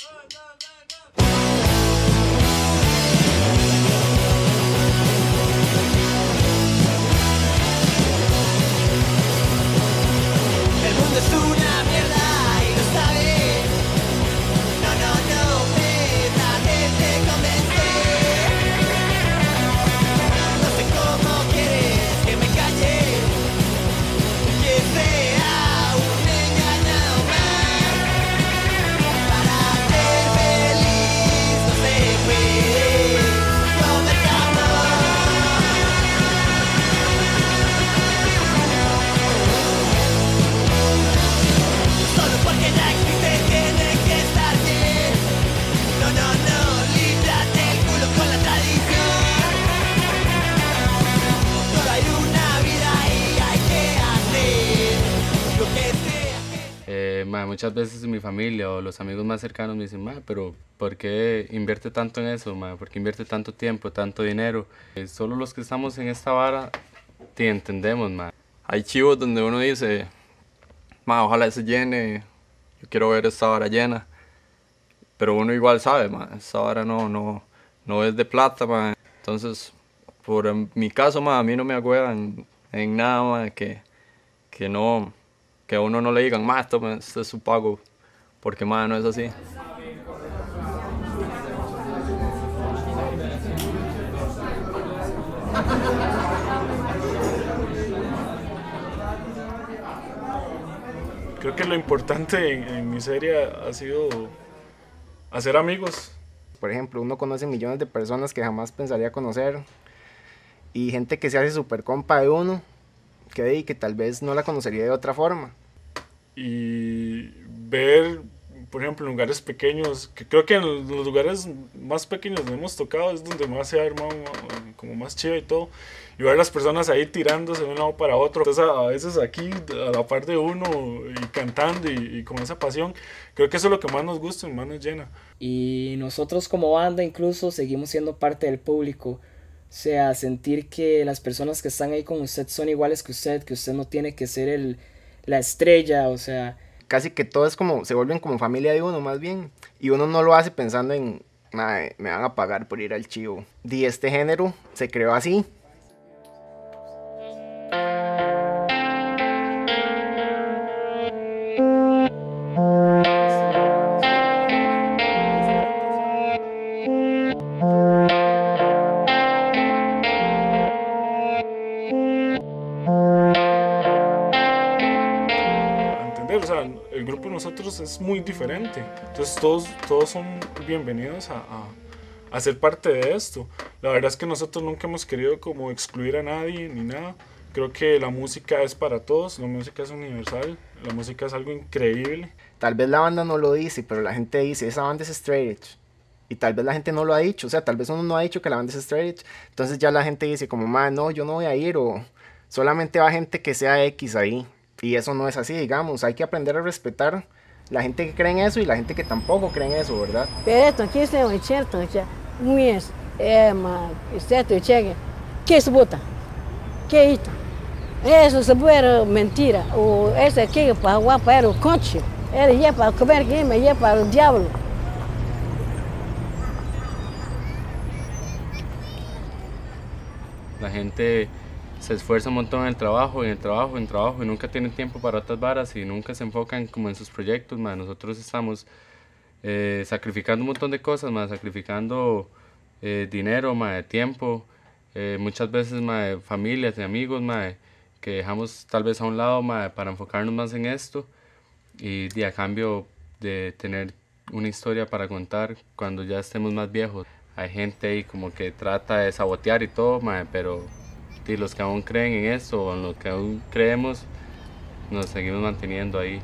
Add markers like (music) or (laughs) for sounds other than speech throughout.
Go, go, go, go. Muchas veces mi familia o los amigos más cercanos me dicen, ma, pero ¿por qué invierte tanto en eso, ma? ¿Por qué invierte tanto tiempo, tanto dinero? Eh, solo los que estamos en esta vara te entendemos, ma. Hay chivos donde uno dice, ma, ojalá se llene, yo quiero ver esta vara llena. Pero uno igual sabe, ma, esta vara no, no, no es de plata, ma. Entonces, por mi caso, ma, a mí no me agüevan en nada, ma, que, que no que a uno no le digan, más esto, es su pago, porque más no es así. Creo que lo importante en, en mi serie ha sido hacer amigos. Por ejemplo, uno conoce millones de personas que jamás pensaría conocer y gente que se hace super compa de uno que, que tal vez no la conocería de otra forma. Y ver, por ejemplo, lugares pequeños, que creo que en los lugares más pequeños donde hemos tocado es donde más se ha armado como más chido y todo. Y ver las personas ahí tirándose de un lado para otro. Entonces, a veces aquí, a la par de uno, y cantando y, y, con esa pasión, creo que eso es lo que más nos gusta y más nos llena. Y nosotros como banda incluso seguimos siendo parte del público sea, sentir que las personas que están ahí con usted son iguales que usted, que usted no tiene que ser el, la estrella, o sea... Casi que todo es como, se vuelven como familia de uno más bien, y uno no lo hace pensando en, me van a pagar por ir al chivo. Y este género se creó así, es muy diferente. Entonces todos, todos son bienvenidos a, a, ser parte de esto. La verdad es que nosotros nunca hemos querido como excluir a nadie ni nada. Creo que la música es para todos, la música es universal, la música es algo increíble. Tal vez la banda no lo dice, pero la gente dice, esa banda es straight edge. Y tal vez la gente no lo ha dicho, o sea, tal vez uno no ha dicho que la banda es straight edge. Entonces ya la gente dice como, man, no, yo no voy a ir o solamente va gente que sea X ahí. Y eso no es así, digamos, hay que aprender a respetar la gente que cree en eso y la gente que tampoco cree en eso, ¿verdad? Pero aqui é um certo, um mês, é uma certo chega, que se bota, que é isso? Eso se era mentira, o esse aqui para o para o conche, era ia para comer aqui, mas ia para o diabo. La gente se esfuerza un montón en el trabajo, en el trabajo, en el trabajo y nunca tienen tiempo para otras varas y nunca se enfocan como en sus proyectos, más nosotros estamos eh, sacrificando un montón de cosas, más sacrificando eh, dinero, más tiempo, eh, muchas veces más familias y amigos, más que dejamos tal vez a un lado más para enfocarnos más en esto y, y a cambio de tener una historia para contar cuando ya estemos más viejos. Hay gente ahí como que trata de sabotear y todo, mae, pero y los que aún creen en eso o en lo que aún creemos, nos seguimos manteniendo ahí.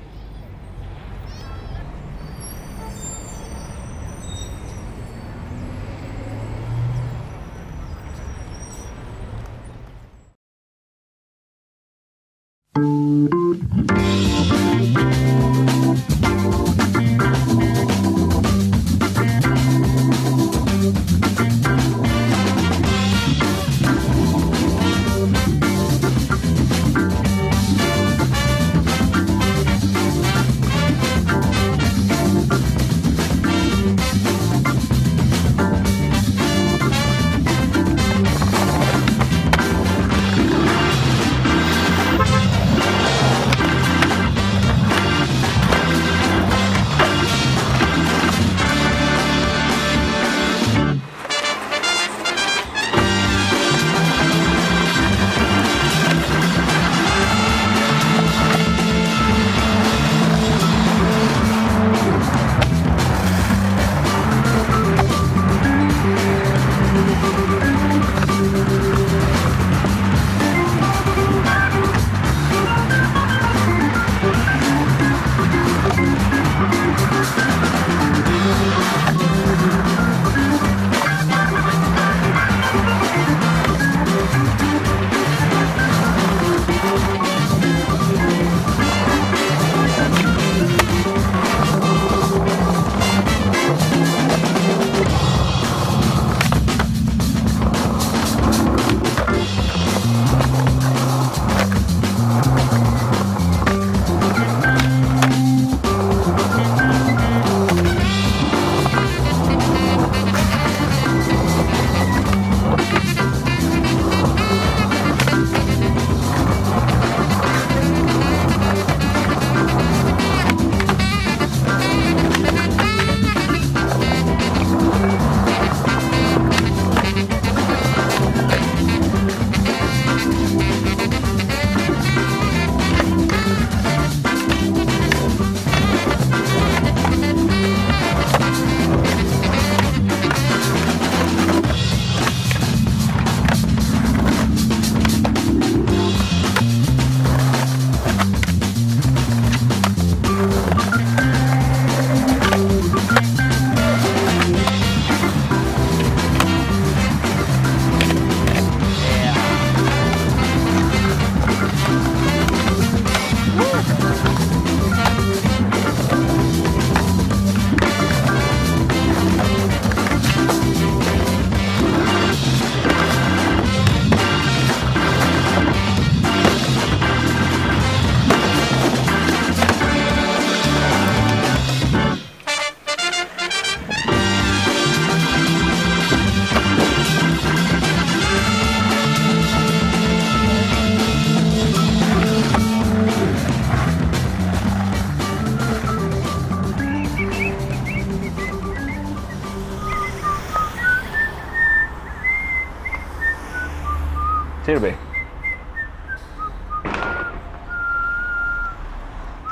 Sirve.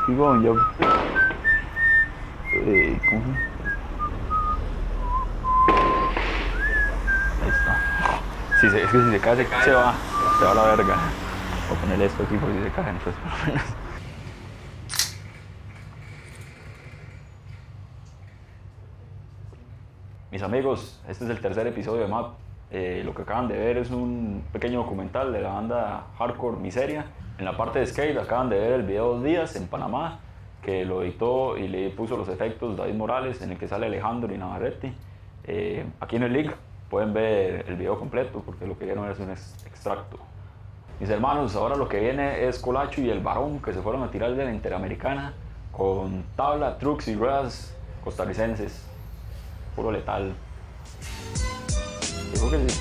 Keep going, yo. Eh, ¿cómo se- Ahí está. Si se, es que si se cae, se, se va. Se va a la verga. Voy a ponerle esto aquí por si se cae. Entonces, por lo menos. (laughs) Mis amigos, este es el tercer episodio de MAP. Eh, lo que acaban de ver es un pequeño documental de la banda hardcore Miseria. En la parte de skate acaban de ver el video Dos Días en Panamá, que lo editó y le puso los efectos David Morales, en el que sale Alejandro y Navarrete. Eh, aquí en el link pueden ver el video completo, porque lo que vieron es un ex- extracto. Mis hermanos, ahora lo que viene es Colacho y el Varón, que se fueron a tirar de la Interamericana con tabla, trucks y ruedas costarricenses. Puro letal. Yo creo que sí.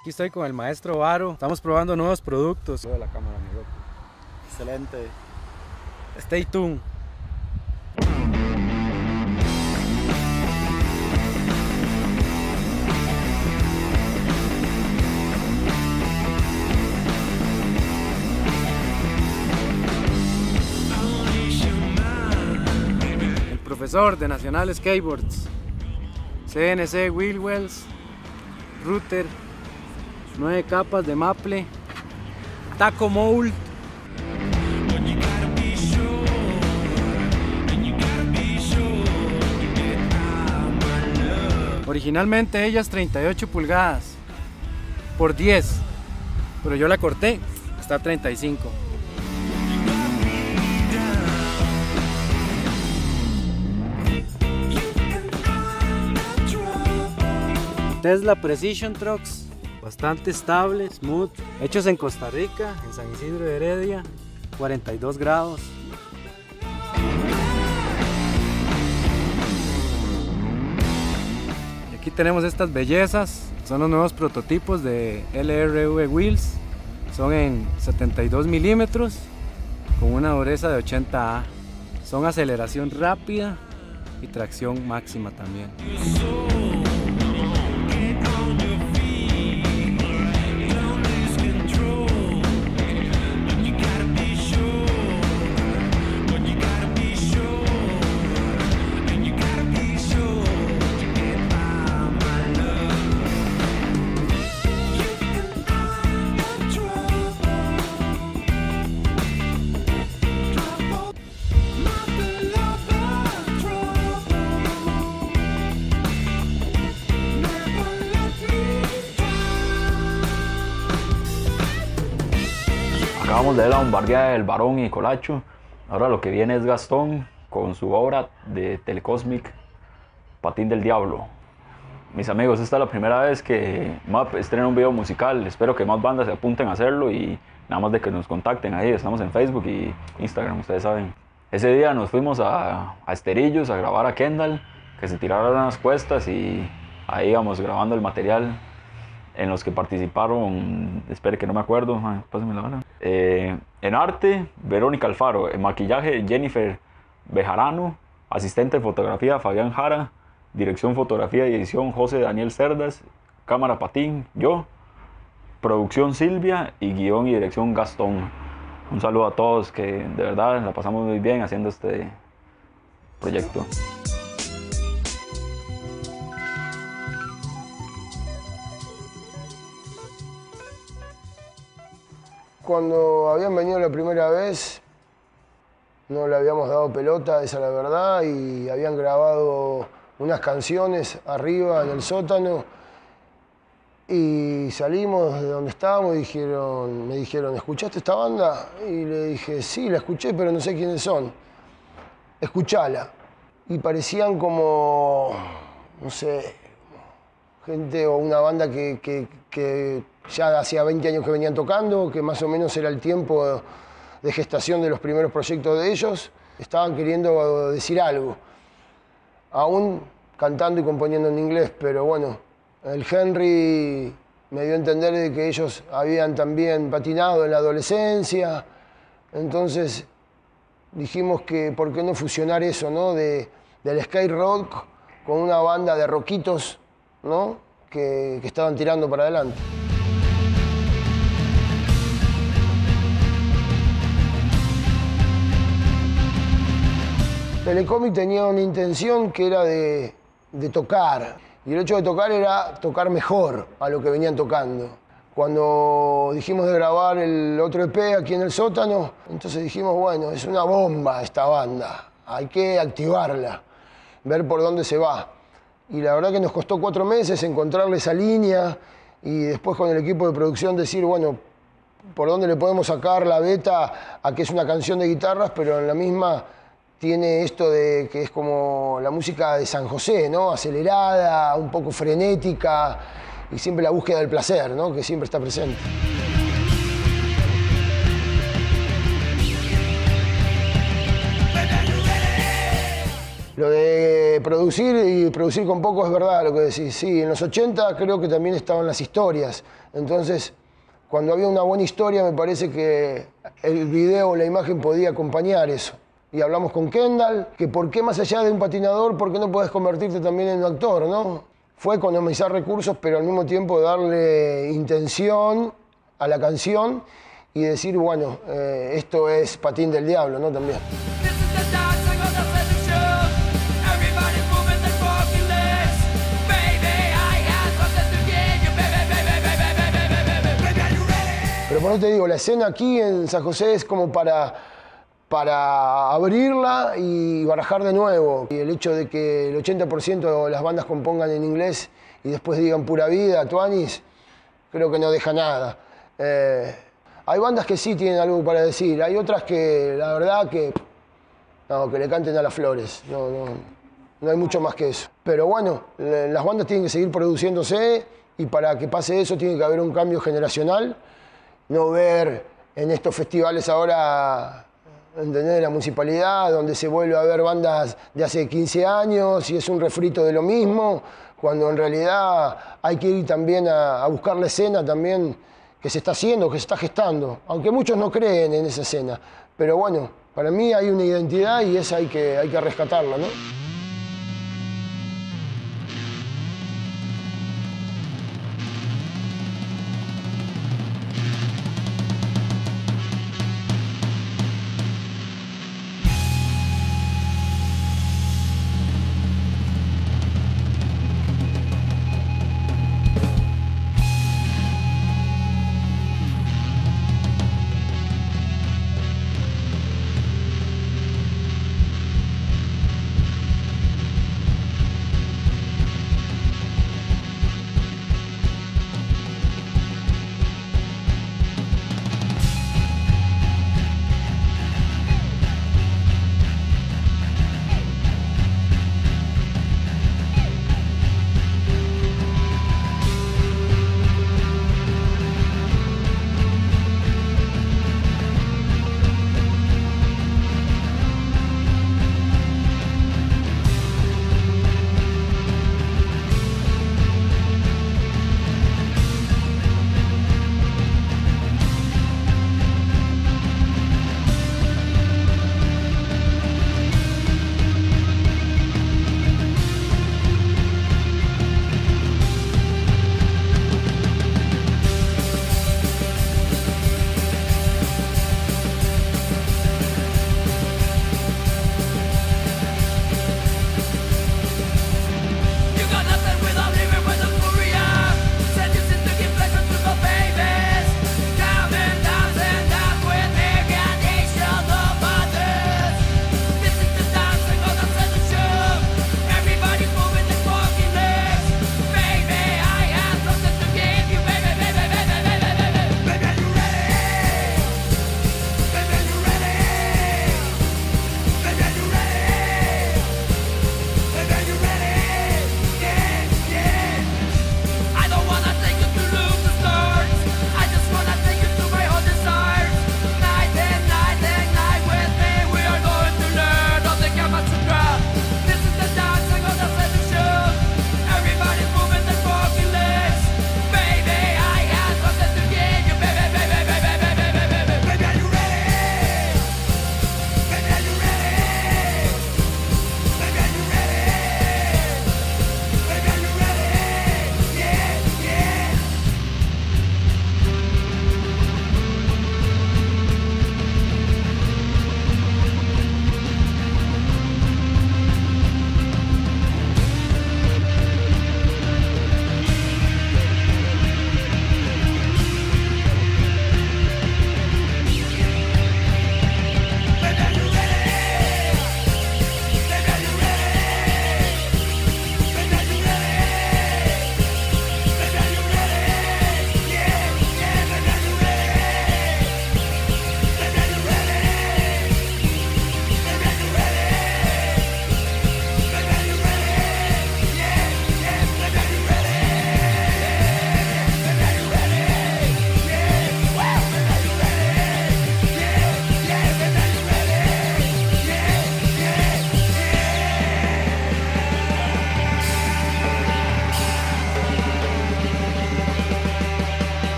Aquí estoy con el maestro Varo. Estamos probando nuevos productos. de la cámara, amigo. Excelente. Stay tuned. Profesor de Nacional Skateboards, CNC Wheel Wells, Router, 9 capas de maple, taco mold, Originalmente ella es 38 pulgadas por 10, pero yo la corté, está a 35. Tesla Precision Trucks, bastante estable, smooth, hechos en Costa Rica, en San Isidro de Heredia, 42 grados. Aquí tenemos estas bellezas, son los nuevos prototipos de LRV Wheels, son en 72 milímetros con una dureza de 80A, son aceleración rápida y tracción máxima también. De la bombardía del Barón y Colacho. Ahora lo que viene es Gastón con su obra de Telecosmic Patín del Diablo. Mis amigos, esta es la primera vez que MAP estrena un video musical. Espero que más bandas se apunten a hacerlo y nada más de que nos contacten ahí. Estamos en Facebook y Instagram, ustedes saben. Ese día nos fuimos a, a Esterillos a grabar a Kendall, que se tiraron unas cuestas y ahí íbamos grabando el material en los que participaron, espere que no me acuerdo, ay, pásame la bala. Eh, en arte, Verónica Alfaro, en maquillaje, Jennifer Bejarano, asistente de fotografía, Fabián Jara, dirección, fotografía y edición, José Daniel Cerdas, cámara Patín, yo, producción Silvia. Y guion y dirección Gastón. Un saludo a todos que de verdad la pasamos muy bien haciendo este proyecto. Cuando habían venido la primera vez, no le habíamos dado pelota, esa es la verdad, y habían grabado unas canciones arriba en el sótano. Y salimos de donde estábamos y dijeron, me dijeron, ¿escuchaste esta banda? Y le dije, sí, la escuché, pero no sé quiénes son. Escuchala. Y parecían como, no sé, gente o una banda que, que- que ya hacía 20 años que venían tocando, que más o menos era el tiempo de gestación de los primeros proyectos de ellos, estaban queriendo decir algo, aún cantando y componiendo en inglés, pero bueno, el Henry me dio a entender de que ellos habían también patinado en la adolescencia, entonces dijimos que por qué no fusionar eso, ¿no? De, del skate rock con una banda de rockitos, ¿no? Que, que estaban tirando para adelante. Telecomic tenía una intención que era de, de tocar. Y el hecho de tocar era tocar mejor a lo que venían tocando. Cuando dijimos de grabar el otro EP aquí en el sótano, entonces dijimos, bueno, es una bomba esta banda, hay que activarla, ver por dónde se va. Y la verdad que nos costó cuatro meses encontrarle esa línea y después con el equipo de producción decir, bueno, por dónde le podemos sacar la beta a que es una canción de guitarras, pero en la misma tiene esto de que es como la música de San José, ¿no? Acelerada, un poco frenética y siempre la búsqueda del placer, ¿no? Que siempre está presente. Lo de producir y producir con poco es verdad lo que decís. Sí, en los 80 creo que también estaban las historias. Entonces, cuando había una buena historia, me parece que el video o la imagen podía acompañar eso y hablamos con Kendall, que por qué más allá de un patinador, por qué no puedes convertirte también en un actor, ¿no? Fue economizar recursos, pero al mismo tiempo darle intención a la canción y decir, bueno, eh, esto es patín del diablo, ¿no? También. Pero por eso te digo, la escena aquí en San José es como para para abrirla y barajar de nuevo. Y el hecho de que el 80% de las bandas compongan en inglés y después digan pura vida, Tuanis, creo que no deja nada. Eh, hay bandas que sí tienen algo para decir, hay otras que la verdad que, no, que le canten a las flores, no, no, no hay mucho más que eso. Pero bueno, las bandas tienen que seguir produciéndose y para que pase eso tiene que haber un cambio generacional, no ver en estos festivales ahora ¿entendés? la municipalidad, donde se vuelve a ver bandas de hace 15 años y es un refrito de lo mismo, cuando en realidad hay que ir también a, a buscar la escena también que se está haciendo, que se está gestando, aunque muchos no creen en esa escena. Pero bueno, para mí hay una identidad y esa hay que, hay que rescatarla, ¿no?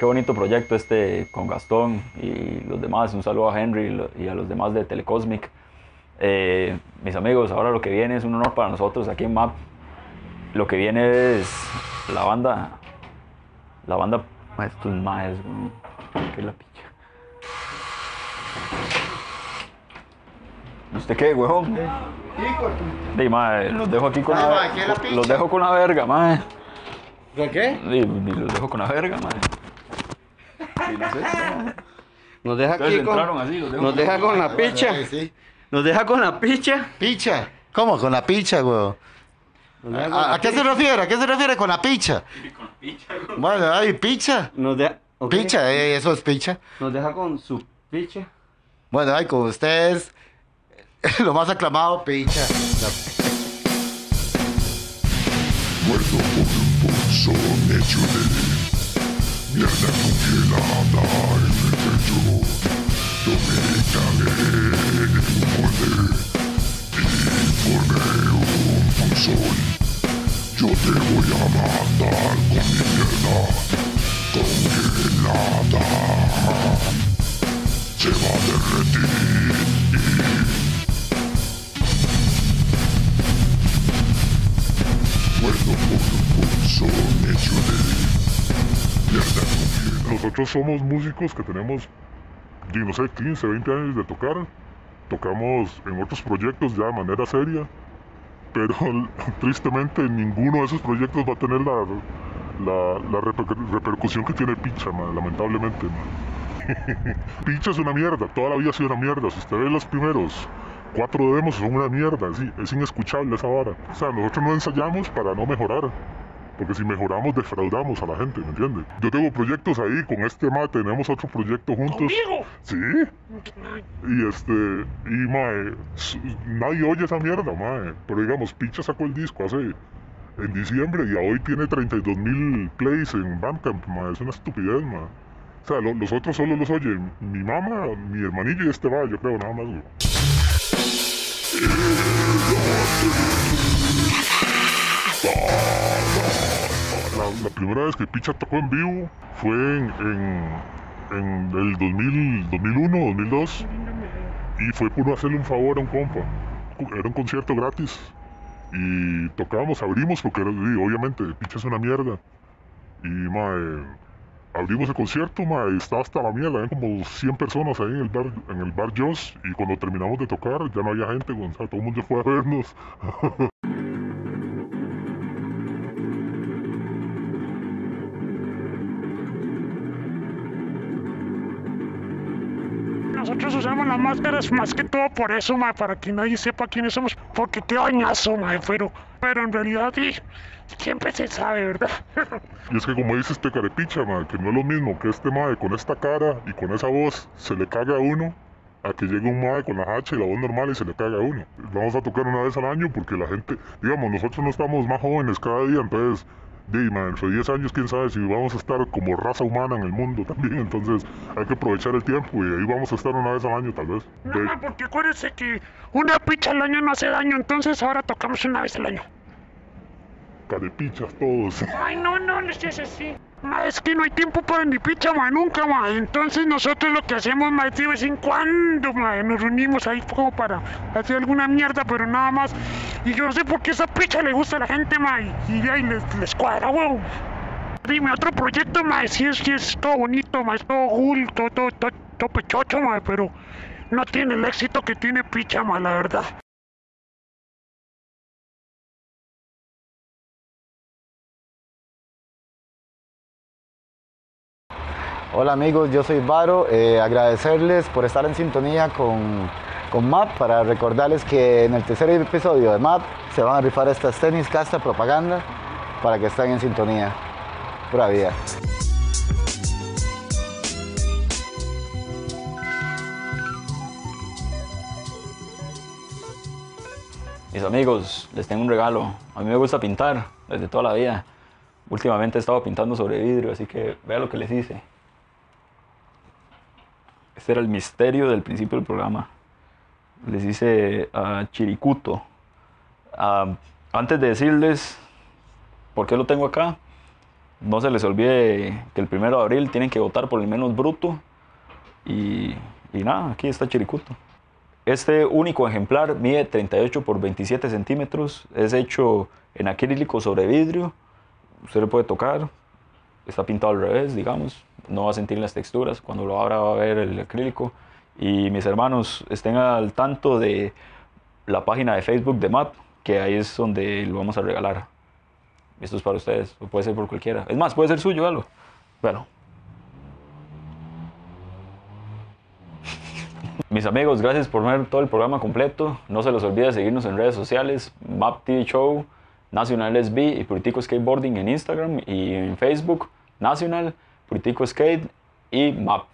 Qué bonito proyecto este con Gastón y los demás. Un saludo a Henry y a los demás de Telecosmic. Eh, mis amigos, ahora lo que viene es un honor para nosotros aquí en MAP. Lo que viene es la banda. La banda. Estos maes, weón. ¿Qué es la picha? ¿Y usted qué, huevón? Di, mae, los dejo aquí con Ah, la. Los dejo con la verga, mae. ¿Con qué? Los dejo con la verga, mae. No sé. (laughs) Nos deja aquí con, así, nos con- deja con la picha. Nos deja con la picha. ¿Picha? ¿Cómo? ¿Con la picha, güey? ¿A, a qué se refiere? ¿A qué se refiere con la picha? Bueno, ay, picha. Nos deja, ok. Picha, eh, eso es picha. Nos deja con su picha. Bueno, ay, con ustedes, (laughs) lo más aclamado, picha. La- Muerto por un hecho de mierda congelada en el pecho. Yo me Nosotros somos músicos que tenemos, no sé, 15, 20 años de tocar. Tocamos en otros proyectos ya de manera seria, pero (laughs) tristemente ninguno de esos proyectos va a tener la, la, la reper- repercusión que tiene Picha, lamentablemente. ma. (laughs) Picha es una mierda, toda la vida ha sido una mierda. Si usted ve los primeros cuatro demos, son una mierda, es inescuchable esa vara. O sea, nosotros no ensayamos para no mejorar. Porque si mejoramos, defraudamos a la gente, ¿me entiendes? Yo tengo proyectos ahí, con este ma tenemos otro proyecto juntos. Sí. Y este, y mae, s- nadie oye esa mierda, mae. Pero digamos, Picha sacó el disco hace, en diciembre y a hoy tiene 32 mil plays en Bandcamp, mae. Es una estupidez, mae. O sea, lo- los otros solo los oyen mi mamá, mi hermanillo y este va, yo creo, nada más. La, la primera vez que Picha tocó en vivo fue en, en, el 2000, 2001, 2002 y fue por hacerle un favor a un compa. Era un concierto gratis y tocábamos, abrimos porque obviamente Picha es una mierda y abrimos el concierto, mae, estaba hasta la mierda, como 100 personas ahí en el bar, en el bar Joss y cuando terminamos de tocar ya no había gente, o sea, todo el mundo fue a vernos. (laughs) Usamos las máscaras más que todo por eso, ma, para que nadie sepa quiénes somos, porque qué bañazo, ma, pero, pero en realidad siempre se sabe, ¿verdad? (laughs) Y es que como dice este carepicha, ma, que no es lo mismo que este mae con esta cara y con esa voz se le caga a uno, a que llegue un mae con la hacha y la voz normal y se le caga a uno. Vamos a tocar una vez al año porque la gente, digamos, nosotros no estamos más jóvenes cada día, entonces, dentro de 10 años quién sabe si vamos a estar como raza humana en el mundo también, entonces hay que aprovechar el tiempo y ahí vamos a estar una vez al año tal vez. No, De- ma, porque acuérdense que una picha al año no hace daño, entonces ahora tocamos una vez al año. carepichas todos. Ay, no, no, no seas así. Ma, es que no hay tiempo para ni picha, ma, nunca, ma. Entonces nosotros lo que hacemos, ma, de vez en cuando, ma, nos reunimos ahí como para hacer alguna mierda, pero nada más. Y yo no sé por qué esa picha le gusta a la gente, ma, y, y ahí les, les cuadra, huevo. Dime, otro proyecto, ma, sí es, sí es todo bonito, ma, es todo cool, todo, todo, todo, todo pechocho, ma, pero no tiene el éxito que tiene picha, ma, la verdad. Hola amigos, yo soy Varo. eh, agradecerles por estar en sintonía con, con MAP para recordarles que en el tercer episodio de MAP se van a rifar estas tenis casta propaganda para que estén en sintonía. Pura vida. Mis amigos, les tengo un regalo. A mí me gusta pintar desde toda la vida. Últimamente he estado pintando sobre vidrio, así que vea lo que les hice. Este era el misterio del principio del programa. Les hice a Chiricuto. Ah, antes de decirles por qué lo tengo acá, No se les olvide que el primero de abril tienen que votar por el menos bruto. Y, y nada, aquí está Chiricuto. Este único ejemplar mide 38 por 27 centímetros. Es hecho en acrílico sobre vidrio. Usted le puede tocar. Está pintado al revés, digamos. No va a sentir las texturas. Cuando lo abra va a ver el acrílico. Y mis hermanos, estén al tanto de la página de Facebook de MAP, que ahí es donde lo vamos a regalar. Esto es para ustedes, o puede ser por cualquiera. Es más, puede ser suyo, algo. Bueno. (laughs) Mis amigos, gracias por ver todo el programa completo. No se les olvide seguirnos en redes sociales, Map TV Show, Nacional SB y Puritico Skateboarding en Instagram y en Facebook, Nacional, Puritico Skate y Map.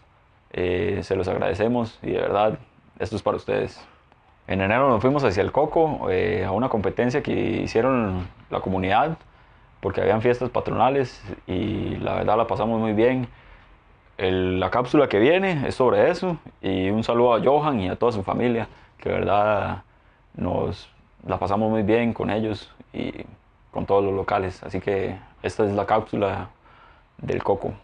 Eh, se los agradecemos y de verdad, esto es para ustedes. En enero nos fuimos hacia el Coco eh, a una competencia que hicieron la comunidad porque habían fiestas patronales y la verdad la pasamos muy bien. La cápsula que viene es sobre eso y un saludo a Johan y a toda su familia que de verdad nos la pasamos muy bien con ellos y con todos los locales. Así que esta es la cápsula del coco.